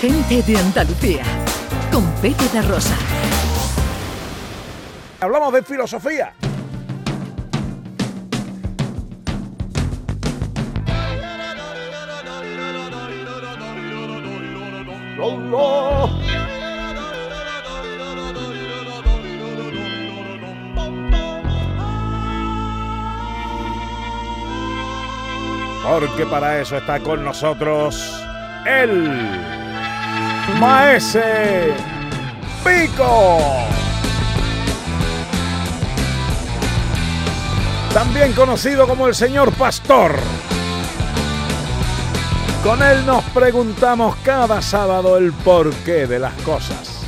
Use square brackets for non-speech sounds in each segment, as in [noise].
Gente de Andalucía, con Pepe de Rosa. Hablamos de filosofía. Porque para eso está con nosotros el Maese Pico. También conocido como el señor Pastor. Con él nos preguntamos cada sábado el porqué de las cosas.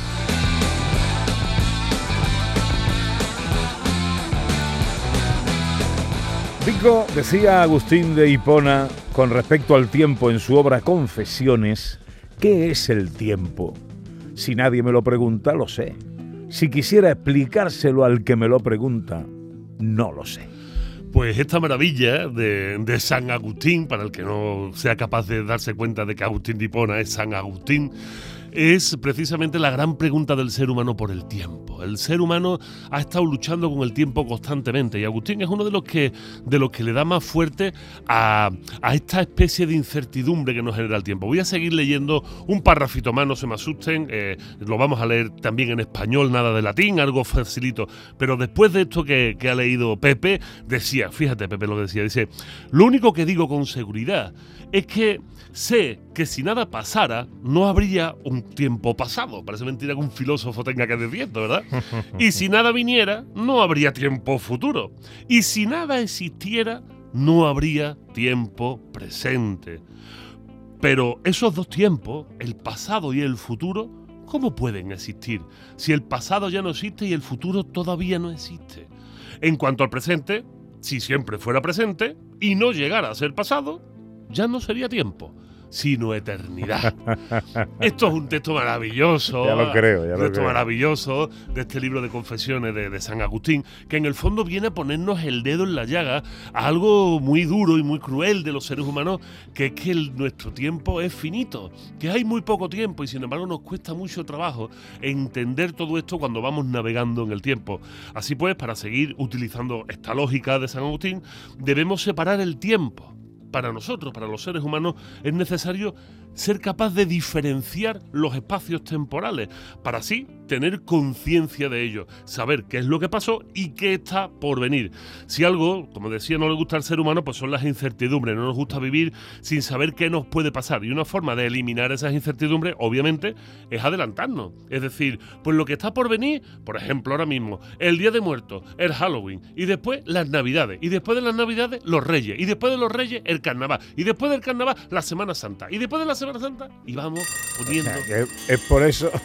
Pico decía Agustín de Hipona con respecto al tiempo en su obra Confesiones, ¿qué es el tiempo? Si nadie me lo pregunta, lo sé. Si quisiera explicárselo al que me lo pregunta, no lo sé. Pues esta maravilla de, San Agustín, para el que no sea capaz de darse cuenta de que Agustín de Hipona es San Agustín, es precisamente la gran pregunta del ser humano por el tiempo. El ser humano ha estado luchando con el tiempo constantemente y Agustín es uno de los que, de los que le da más fuerte a, esta especie de incertidumbre que nos genera el tiempo. Voy a seguir leyendo un párrafito más, no se me asusten, eh, lo vamos a leer también en español, nada de latín, algo facilito, pero después de esto que, que ha leído Pepe, decía, fíjate Pepe lo que decía, dice, lo único que digo con seguridad es que sé que si nada pasara, no habría un tiempo pasado. Parece mentira que un filósofo tenga que decir esto, ¿verdad? [laughs] Y si nada viniera, no habría tiempo futuro. Y si nada existiera, no habría tiempo presente. Pero esos dos tiempos, el pasado y el futuro, ¿cómo pueden existir si el pasado ya no existe y el futuro todavía no existe? En cuanto al presente, si siempre fuera presente y no llegara a ser pasado, ya no sería tiempo sino eternidad. [laughs] Esto es un texto maravilloso. Ya lo creo, ya Un texto maravilloso de este libro de confesiones de, San Agustín, que en el fondo viene a ponernos el dedo en la llaga a algo muy duro y muy cruel de los seres humanos, que es que nuestro tiempo es finito, que hay muy poco tiempo y sin embargo nos cuesta mucho trabajo entender todo esto cuando vamos navegando en el tiempo. Así pues, para seguir utilizando esta lógica de San Agustín, debemos separar el tiempo para nosotros, para los seres humanos, es necesario ser capaz de diferenciar los espacios temporales, para así tener conciencia de ello, saber qué es lo que pasó y qué está por venir. Si algo, como decía, no le gusta al ser humano, pues son las incertidumbres, no nos gusta vivir sin saber qué nos puede pasar. Y una forma de eliminar esas incertidumbres, obviamente, es adelantarnos. Es decir, pues lo que está por venir, por ejemplo, ahora mismo, el Día de Muertos, el Halloween, y después las Navidades, y después de las Navidades, los Reyes, y después de los Reyes, el Carnaval, y después del Carnaval, la Semana Santa, y después de la Semana Santa, y vamos poniendo... es por eso... [laughs]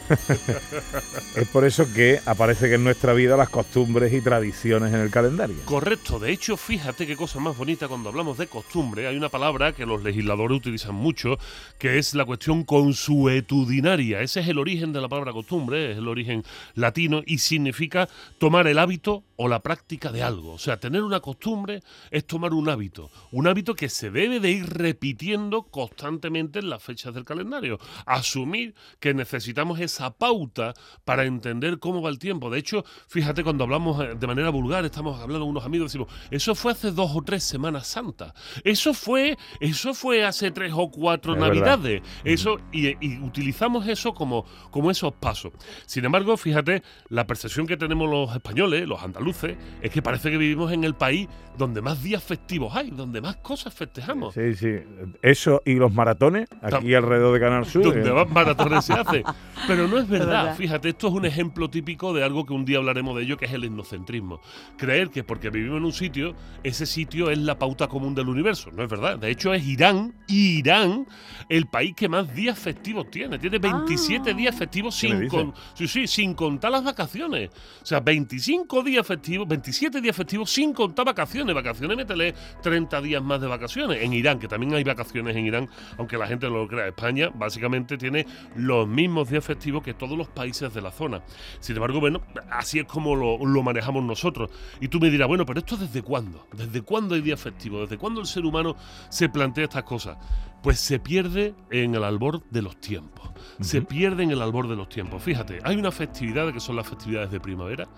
Es por eso que aparece que en nuestra vida las costumbres y tradiciones en el calendario. Correcto. De hecho, fíjate qué cosa más bonita cuando hablamos de costumbre. Hay una palabra que los legisladores utilizan mucho, que es la cuestión consuetudinaria. Ese es el origen de la palabra costumbre, es el origen latino y significa tomar el hábito o la práctica de algo. O sea, tener una costumbre es tomar un hábito. Un hábito que se debe de ir repitiendo constantemente en las fechas del calendario. Asumir que necesitamos esa pauta para entender cómo va el tiempo. De hecho, fíjate, cuando hablamos eh, de manera vulgar, estamos hablando con unos amigos, decimos, eso fue hace dos o tres Semanas Santas. Eso fue, eso fue hace tres o cuatro Navidades. Eso, y, utilizamos eso como, como esos pasos. Sin embargo, fíjate, la percepción que tenemos los españoles, los andaluces, es que parece que vivimos en el país donde más días festivos hay, donde más cosas festejamos. Sí, sí. Eso y los maratones, aquí alrededor de Canal Sur. Donde eh. más maratones se hacen. [laughs] Pero no es verdad, fíjate, esto es un ejemplo típico de algo que un día hablaremos de ello, que es el etnocentrismo. Creer que porque vivimos en un sitio, ese sitio es la pauta común del universo. No es verdad. De hecho, es Irán, Irán, el país que más días festivos tiene. Tiene 27 ah. días festivos sin, sí, sin contar las vacaciones. O sea, 25 días festivos, 27 días festivos sin contar vacaciones. Vacaciones, métele 30 días más de vacaciones. En Irán, que también hay vacaciones en Irán, aunque la gente no España básicamente tiene los mismos días festivos que todos los países de la zona. Sin embargo, bueno, así es como lo, manejamos nosotros. Y tú me dirás, bueno, pero esto desde cuándo? ¿Desde cuándo hay día festivo? ¿Desde cuándo el ser humano se plantea estas cosas? Pues se pierde en el albor de los tiempos. Se pierde en el albor de los tiempos. Fíjate, hay una festividad que son las festividades de primavera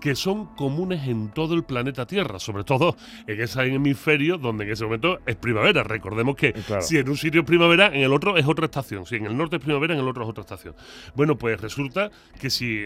que son comunes en todo el planeta Tierra, sobre todo en ese hemisferio donde en ese momento es primavera. Recordemos que si en un sitio es primavera, en el otro es otra estación. Si en el norte es primavera, en el otro es otra estación. Bueno, pues resulta que si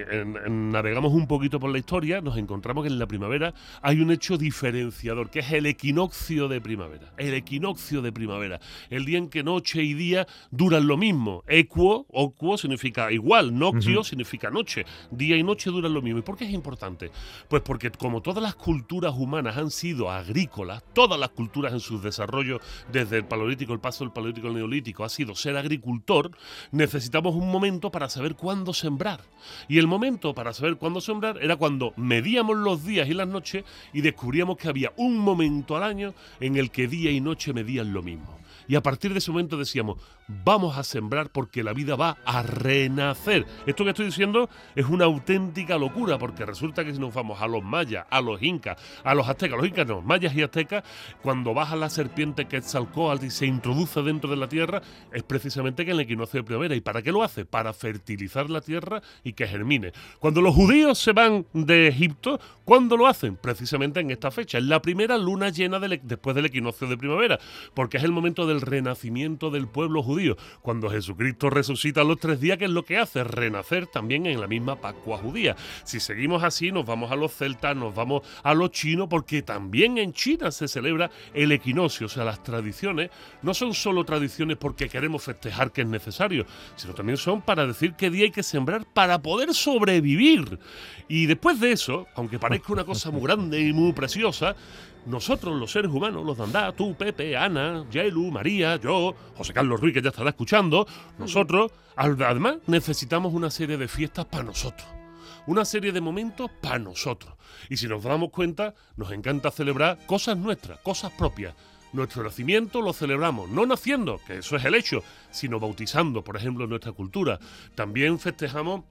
navegamos un poquito por la historia, nos encontramos que en la primavera hay un hecho diferenciador, que es el equinoccio de primavera. El equinoccio de primavera. El día en que noche y día duran lo mismo. Equo, oquo significa igual, noctio significa noche. Día y noche duran lo mismo. ¿Y por qué es importante? Pues porque como todas las culturas humanas han sido agrícolas, todas las culturas en sus desarrollos, desde el paleolítico, el paso del paleolítico al neolítico, ha sido ser agricultor, necesitamos un momento para saber cuándo sembrar. Y el momento para saber cuándo sembrar era cuando medíamos los días y las noches y descubríamos que había un momento al año en el que día y noche medían lo mismo. Y a partir de ese momento decíamos, vamos a sembrar porque la vida va a renacer. Esto que estoy diciendo es una auténtica locura porque resulta que si nos vamos a los mayas, a los incas, a los aztecas, los incas no, mayas y aztecas, cuando baja la serpiente Quetzalcóatl y se introduce dentro de la tierra, es precisamente que en el equinoccio de primavera. ¿Y para qué lo hace? Para fertilizar la tierra y que germine. Cuando los judíos se van de Egipto, ¿cuándo lo hacen? Precisamente en esta fecha, en la primera luna llena después del equinoccio de primavera, porque es el momento del renacimiento del pueblo judío cuando Jesucristo resucita los tres días, ¿qué es lo que hace? Renacer también en la misma Pascua judía. Si seguimos así, nos vamos a los celtas, nos vamos a los chinos, porque también en China se celebra el equinoccio. O sea, las tradiciones no son solo tradiciones porque queremos festejar que es necesario, sino también son para decir qué día hay que sembrar para poder sobrevivir. Y después de eso, aunque parezca una cosa muy grande y muy preciosa, nosotros, los seres humanos, los de Andá, tú, Pepe, Ana, Yelu, María, yo, José Carlos Ruiz, que ya estará escuchando, nosotros, además, necesitamos una serie de fiestas para nosotros. Una serie de momentos para nosotros. Y si nos damos cuenta, nos encanta celebrar cosas nuestras, cosas propias. Nuestro nacimiento lo celebramos, no naciendo, que eso es el hecho, sino bautizando, por ejemplo, nuestra cultura. También festejamos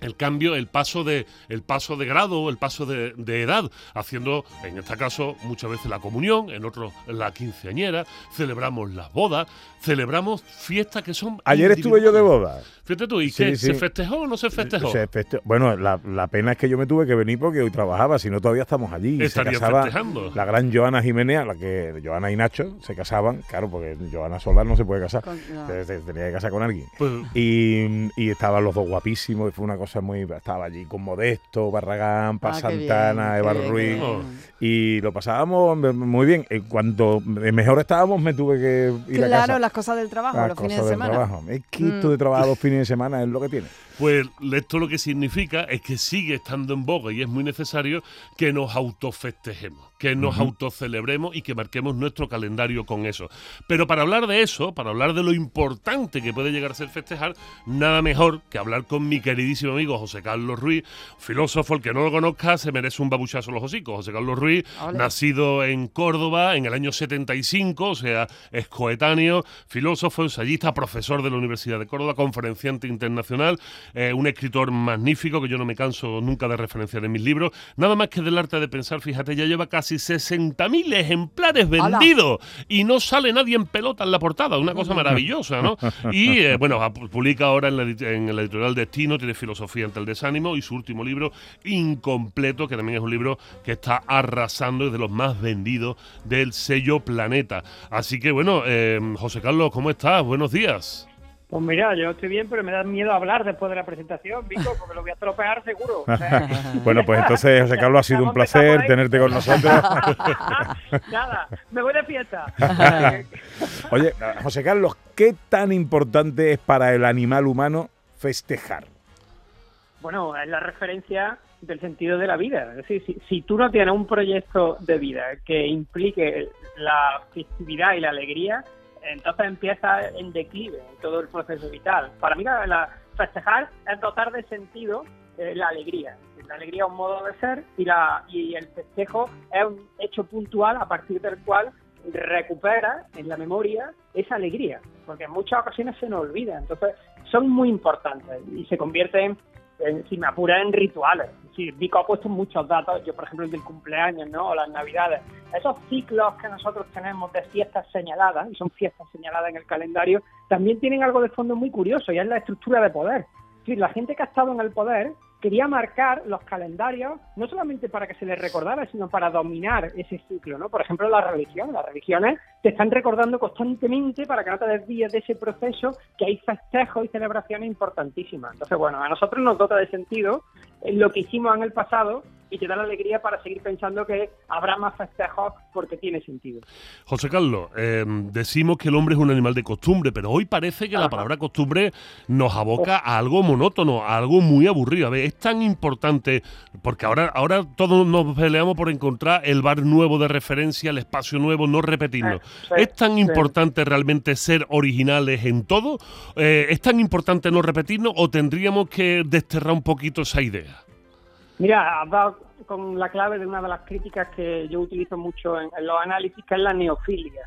el cambio, el paso de, el paso de grado, el paso de, edad, haciendo en este caso muchas veces la comunión, en otros la quinceañera, celebramos las bodas, celebramos fiestas que son. Ayer estuve yo de boda. Fíjate tú, ¿y qué? ¿Se festejó o no se festejó? Bueno, la, pena es que yo me tuve que venir porque hoy trabajaba, si no todavía estamos allí. Estaría se casaba festejando. La gran Joana Jiménez, la que Joana y Nacho se casaban, claro, porque Joana sola no se puede casar, tenía que casar con alguien. Pues y, y estaban los dos guapísimos, y fue una cosa muy. Estaba allí con Modesto, Barragán, Paz ah, Santana, Eva Ruiz. Y lo pasábamos muy bien. En cuanto mejor estábamos, me tuve que ir a casa. Claro, las cosas del trabajo, los fines de semana. Trabajo. Es de mm. trabajo los fines de semana, es lo que tiene. Pues esto lo que significa es que sigue estando en boga y es muy necesario que nos autofestejemos que nos autocelebremos y que marquemos nuestro calendario con eso. Pero para hablar de eso, para hablar de lo importante que puede llegar a ser festejar, nada mejor que hablar con mi queridísimo amigo José Carlos Ruiz, filósofo, el que no lo conozca se merece un babuchazo los hocicos. José Carlos Ruiz, nacido en Córdoba en el año 75, o sea, es coetáneo, filósofo, ensayista, profesor de la Universidad de Córdoba, conferenciante internacional, eh, un escritor magnífico que yo no me canso nunca de referenciar en mis libros. Nada más que del arte de pensar, fíjate, ya lleva casi casi 60.000 ejemplares vendidos y no sale nadie en pelota en la portada, una cosa maravillosa, ¿no? [laughs] Y eh, bueno, publica ahora en, en el editorial Destino, tiene Filosofía ante el desánimo y su último libro, Incompleto, que también es un libro que está arrasando y de los más vendidos del sello Planeta. Así que bueno, eh, José Carlos, ¿cómo estás? Buenos días. Pues mira, yo estoy bien, pero me da miedo hablar después de la presentación, Vico, porque lo voy a tropear seguro. [laughs] bueno, pues entonces, José Carlos, ha sido un placer tenerte con nosotros. [laughs] Nada, me voy de fiesta. [laughs] Oye, José Carlos, ¿qué tan importante es para el animal humano festejar? Bueno, es la referencia del sentido de la vida. Es decir, si, si tú no tienes un proyecto de vida que implique la festividad y la alegría, entonces empieza en declive todo el proceso vital. Para mí, la, festejar es dotar de sentido eh, la alegría. La alegría es un modo de ser y, la, y el festejo es un hecho puntual a partir del cual recupera en la memoria esa alegría, porque en muchas ocasiones se nos olvida. Entonces, son muy importantes y se convierten si me apura, en rituales. Sí, Vico ha puesto muchos datos, yo por ejemplo el del cumpleaños, ¿no? O las navidades. Esos ciclos que nosotros tenemos de fiestas señaladas, y son fiestas señaladas en el calendario, también tienen algo de fondo muy curioso, y es la estructura de poder. La gente que ha estado en el poder quería marcar los calendarios no solamente para que se les recordara, sino para dominar ese ciclo, ¿no? Por ejemplo, la religión. Las religiones te están recordando constantemente para que no te desvíes de ese proceso que hay festejos y celebraciones importantísimas. Entonces, bueno, a nosotros nos dota de sentido lo que hicimos en el pasado y te da la alegría para seguir pensando que habrá más festejos porque tiene sentido. José Carlos, em, decimos que el hombre es un animal de costumbre, pero hoy parece que la palabra costumbre nos aboca a algo monótono, a algo muy aburrido. A ver, es tan importante, porque ahora, ahora todos nos peleamos por encontrar el bar nuevo de referencia, el espacio nuevo, no repetirlo. Eh, ¿Es tan importante realmente ser originales en todo? Eh, ¿Es tan importante no repetirnos o tendríamos que desterrar un poquito esa idea? Mira, has dado con la clave de una de las críticas que yo utilizo mucho en, los análisis, que es la neofilia.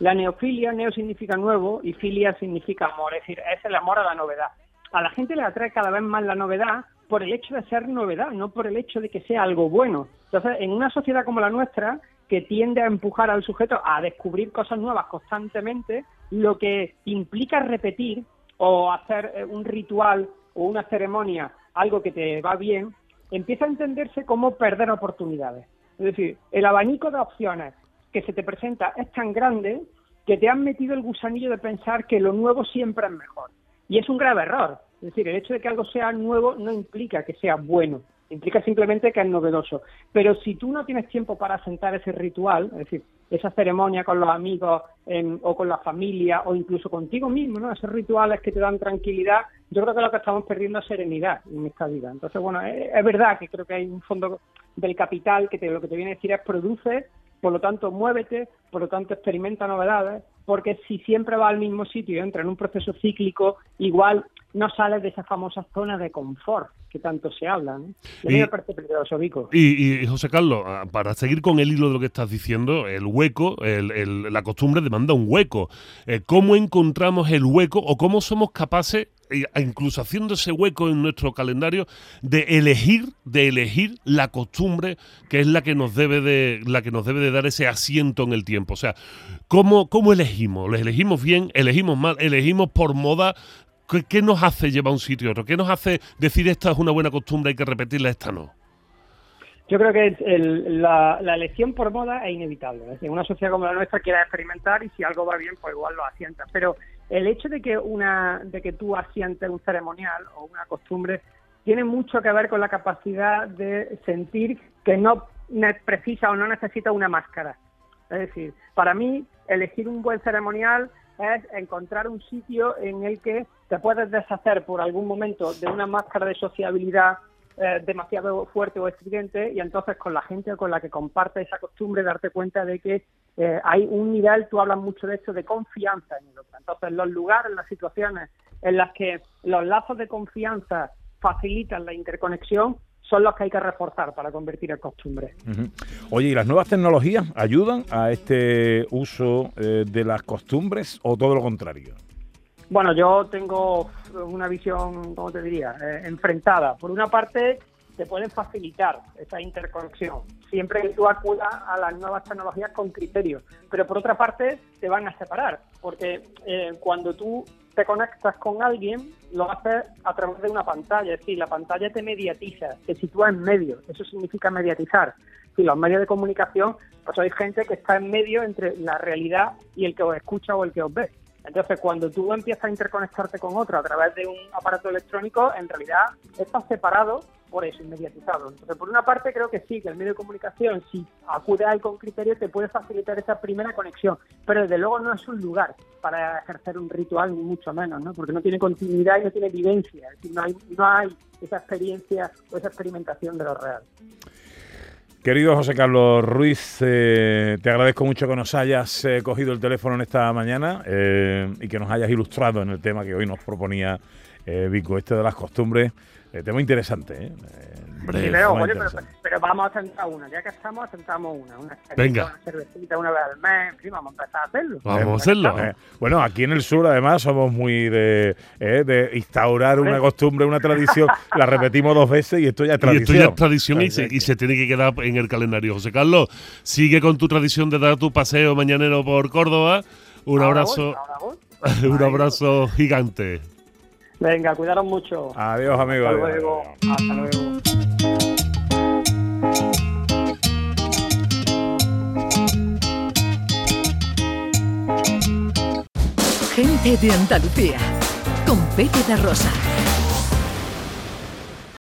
La neofilia, neo significa nuevo y filia significa amor, es decir, es el amor a la novedad. A la gente le atrae cada vez más la novedad por el hecho de ser novedad, no por el hecho de que sea algo bueno. Entonces, en una sociedad como la nuestra, que tiende a empujar al sujeto a descubrir cosas nuevas constantemente, lo que implica repetir o hacer eh, un ritual o una ceremonia, algo que te va bien, empieza a entenderse como perder oportunidades. Es decir, el abanico de opciones que se te presenta es tan grande que te han metido el gusanillo de pensar que lo nuevo siempre es mejor. Y es un grave error. Es decir, el hecho de que algo sea nuevo no implica que sea bueno, implica simplemente que es novedoso. Pero si tú no tienes tiempo para sentar ese ritual, es decir, esa ceremonia con los amigos o con la familia o incluso contigo mismo, ¿no? Esos rituales que te dan tranquilidad, yo creo que lo que estamos perdiendo es serenidad en esta vida. Entonces, bueno, es, verdad que creo que hay un fondo del capital que lo que te viene a decir es produce, por lo tanto muévete, por lo tanto experimenta novedades, porque si siempre va al mismo sitio y entra en un proceso cíclico, igual no sales de esa famosa zona de confort que tanto se habla. ¿no? Y, me parece peligroso, Vico. Y, José Carlos, ah, para seguir con el hilo de lo que estás diciendo, el hueco, la costumbre demanda un hueco. Eh, ¿Cómo encontramos el hueco o cómo somos capaces incluso haciendo ese hueco en nuestro calendario de elegir de elegir la costumbre que es la que nos debe de la que nos debe de dar ese asiento en el tiempo o sea cómo cómo elegimos lo elegimos bien elegimos mal elegimos por moda ¿Qué, nos hace llevar un sitio a otro? ¿Qué nos hace decir esta es una buena costumbre, hay que repetirla, esta no? Yo creo que la, elección por moda es inevitable. En una sociedad como la nuestra quiere experimentar y si algo va bien, pues igual lo asientas. Pero el hecho de que una de que tú asientes un ceremonial o una costumbre tiene mucho que ver con la capacidad de sentir que no precisa o no necesita una máscara. Es decir, para mí elegir un buen ceremonial es encontrar un sitio en el que te puedes deshacer por algún momento de una máscara de sociabilidad eh, demasiado fuerte o estridente y entonces con la gente con la que comparte esa costumbre darte cuenta de que eh, hay un nivel, tú hablas mucho de esto, de confianza en el otro. Entonces los lugares, las situaciones en las que los lazos de confianza facilitan la interconexión son los que hay que reforzar para convertir en costumbre. Oye, ¿y las nuevas tecnologías ayudan a este uso eh, de las costumbres o todo lo contrario? Bueno, yo tengo una visión, ¿cómo te diría?, eh, enfrentada. Por una parte, te pueden facilitar esa interconexión, siempre que tú acudas a las nuevas tecnologías con criterios. Pero por otra parte, te van a separar, porque eh, cuando tú te conectas con alguien, lo haces a través de una pantalla, es decir, la pantalla te mediatiza, te sitúa en medio, eso significa mediatizar. Si los medios de comunicación, pues hay gente que está en medio entre la realidad y el que os escucha o el que os ve. Entonces, cuando tú empiezas a interconectarte con otro a través de un aparato electrónico, en realidad estás separado por eso, inmediatizado. Entonces, por una parte, creo que sí, que el medio de comunicación, si acude a él con criterio, te puede facilitar esa primera conexión, pero desde luego no es un lugar para ejercer un ritual, ni mucho menos, ¿no? porque no tiene continuidad y no tiene vivencia, es decir, no hay, no hay esa experiencia o esa experimentación de lo real. Querido José Carlos Ruiz, eh, te agradezco mucho que nos hayas eh, cogido el teléfono en esta mañana eh, y que nos hayas ilustrado en el tema que hoy nos proponía Vico, este de las costumbres, eh, tema interesante, ¿eh? pero, vamos a sentar una, ya que estamos, sentamos una, una, Venga. una cervecita una vez al mes, en fin, vamos a empezar a hacerlo. Vamos a hacerlo. Eh, bueno, aquí en el sur además somos muy de, eh, de instaurar una costumbre, una tradición, la repetimos dos veces y esto ya es tradición. Y esto ya es tradición y se, y se tiene que quedar en el calendario. José Carlos, sigue con tu tradición de dar tu paseo mañanero por Córdoba. Un abrazo. [laughs] un abrazo gigante. Venga, cuidaros mucho. Adiós, amigos. Hasta luego. Hasta luego. Gente de Andalucía, con Pepe de Rosa.